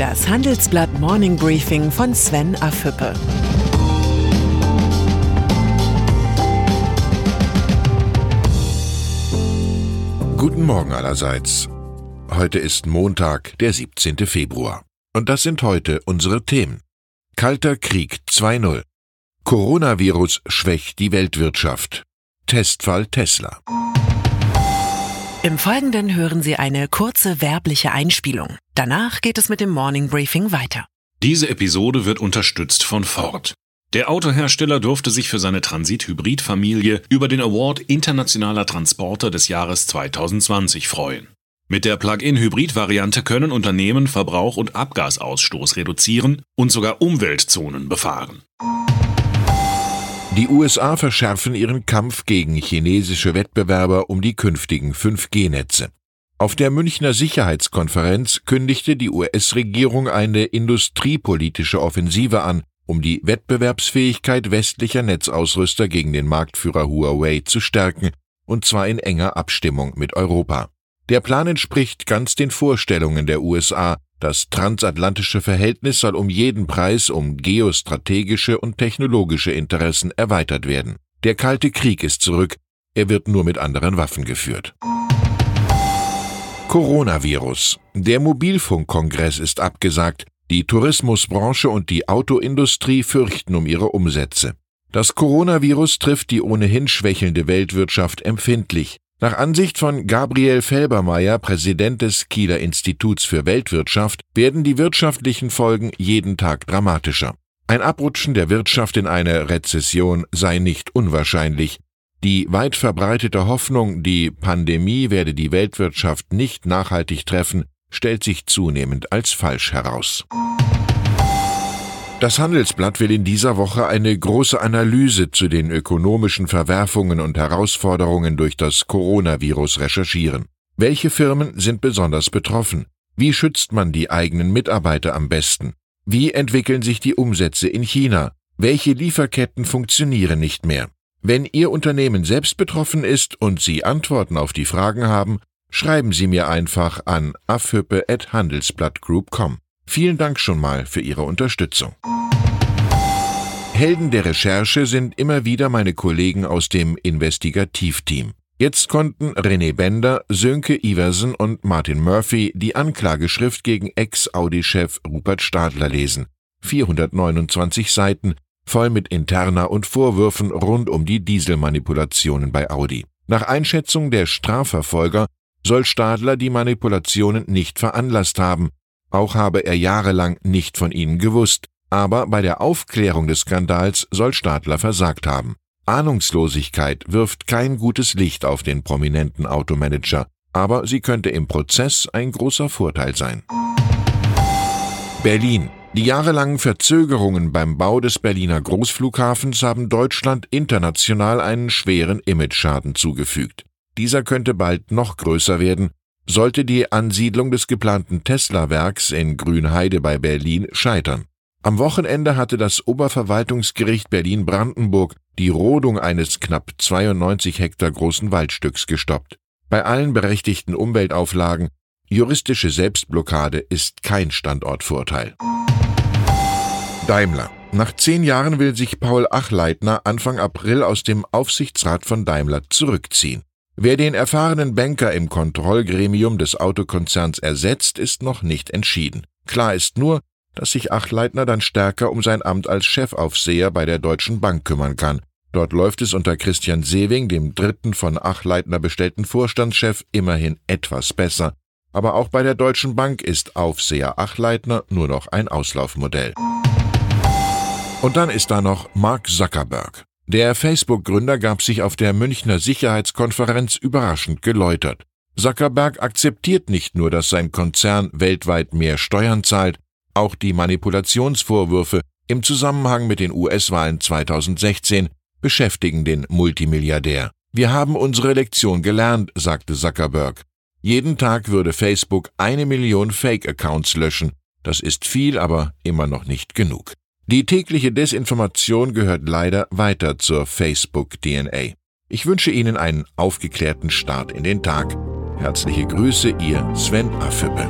Das Handelsblatt Morning Briefing von Sven Affüppe. Guten Morgen allerseits. Heute ist Montag, der 17. Februar. Und das sind heute unsere Themen. Kalter Krieg 2.0. Coronavirus schwächt die Weltwirtschaft. Testfall Tesla. Im Folgenden hören Sie eine kurze werbliche Einspielung. Danach geht es mit dem Morning Briefing weiter. Diese Episode wird unterstützt von Ford. Der Autohersteller durfte sich für seine Transit-Hybrid-Familie über den Award Internationaler Transporter des Jahres 2020 freuen. Mit der Plug-in-Hybrid-Variante können Unternehmen Verbrauch und Abgasausstoß reduzieren und sogar Umweltzonen befahren. Die USA verschärfen ihren Kampf gegen chinesische Wettbewerber um die künftigen 5G-Netze. Auf der Münchner Sicherheitskonferenz kündigte die US-Regierung eine industriepolitische Offensive an, um die Wettbewerbsfähigkeit westlicher Netzausrüster gegen den Marktführer Huawei zu stärken, und zwar in enger Abstimmung mit Europa. Der Plan entspricht ganz den Vorstellungen der USA, das transatlantische Verhältnis soll um jeden Preis um geostrategische und technologische Interessen erweitert werden. Der Kalte Krieg ist zurück, er wird nur mit anderen Waffen geführt. Coronavirus. Der Mobilfunkkongress ist abgesagt, die Tourismusbranche und die Autoindustrie fürchten um ihre Umsätze. Das Coronavirus trifft die ohnehin schwächelnde Weltwirtschaft empfindlich. Nach Ansicht von Gabriel Felbermeier, Präsident des Kieler Instituts für Weltwirtschaft, werden die wirtschaftlichen Folgen jeden Tag dramatischer. Ein Abrutschen der Wirtschaft in eine Rezession sei nicht unwahrscheinlich. Die weit verbreitete Hoffnung, die Pandemie werde die Weltwirtschaft nicht nachhaltig treffen, stellt sich zunehmend als falsch heraus. Das Handelsblatt will in dieser Woche eine große Analyse zu den ökonomischen Verwerfungen und Herausforderungen durch das Coronavirus recherchieren. Welche Firmen sind besonders betroffen? Wie schützt man die eigenen Mitarbeiter am besten? Wie entwickeln sich die Umsätze in China? Welche Lieferketten funktionieren nicht mehr? Wenn Ihr Unternehmen selbst betroffen ist und Sie Antworten auf die Fragen haben, schreiben Sie mir einfach an afhüppe@handelsblattgroup.com. Vielen Dank schon mal für Ihre Unterstützung. Helden der Recherche sind immer wieder meine Kollegen aus dem Investigativteam. Jetzt konnten René Bender, Sönke Iversen und Martin Murphy die Anklageschrift gegen Ex-Audi-Chef Rupert Stadler lesen. 429 Seiten, voll mit Interna und Vorwürfen rund um die Dieselmanipulationen bei Audi. Nach Einschätzung der Strafverfolger soll Stadler die Manipulationen nicht veranlasst haben, auch habe er jahrelang nicht von ihnen gewusst, aber bei der Aufklärung des Skandals soll Stadler versagt haben. Ahnungslosigkeit wirft kein gutes Licht auf den prominenten Automanager, aber sie könnte im Prozess ein großer Vorteil sein. Berlin. Die jahrelangen Verzögerungen beim Bau des Berliner Großflughafens haben Deutschland international einen schweren Imageschaden zugefügt. Dieser könnte bald noch größer werden, sollte die Ansiedlung des geplanten Tesla-Werks in Grünheide bei Berlin scheitern. Am Wochenende hatte das Oberverwaltungsgericht Berlin-Brandenburg die Rodung eines knapp 92 Hektar großen Waldstücks gestoppt. Bei allen berechtigten Umweltauflagen, juristische Selbstblockade ist kein Standortvorteil. Daimler. Nach zehn Jahren will sich Paul Achleitner Anfang April aus dem Aufsichtsrat von Daimler zurückziehen. Wer den erfahrenen Banker im Kontrollgremium des Autokonzerns ersetzt, ist noch nicht entschieden. Klar ist nur, dass sich Achleitner dann stärker um sein Amt als Chefaufseher bei der Deutschen Bank kümmern kann. Dort läuft es unter Christian Sewing, dem dritten von Achleitner bestellten Vorstandschef, immerhin etwas besser. Aber auch bei der Deutschen Bank ist Aufseher Achleitner nur noch ein Auslaufmodell. Und dann ist da noch Mark Zuckerberg. Der Facebook-Gründer gab sich auf der Münchner Sicherheitskonferenz überraschend geläutert. Zuckerberg akzeptiert nicht nur, dass sein Konzern weltweit mehr Steuern zahlt, auch die Manipulationsvorwürfe im Zusammenhang mit den US-Wahlen 2016 beschäftigen den Multimilliardär. Wir haben unsere Lektion gelernt, sagte Zuckerberg. Jeden Tag würde Facebook eine Million Fake-Accounts löschen. Das ist viel, aber immer noch nicht genug. Die tägliche Desinformation gehört leider weiter zur Facebook-DNA. Ich wünsche Ihnen einen aufgeklärten Start in den Tag. Herzliche Grüße, Ihr Sven Affüppe.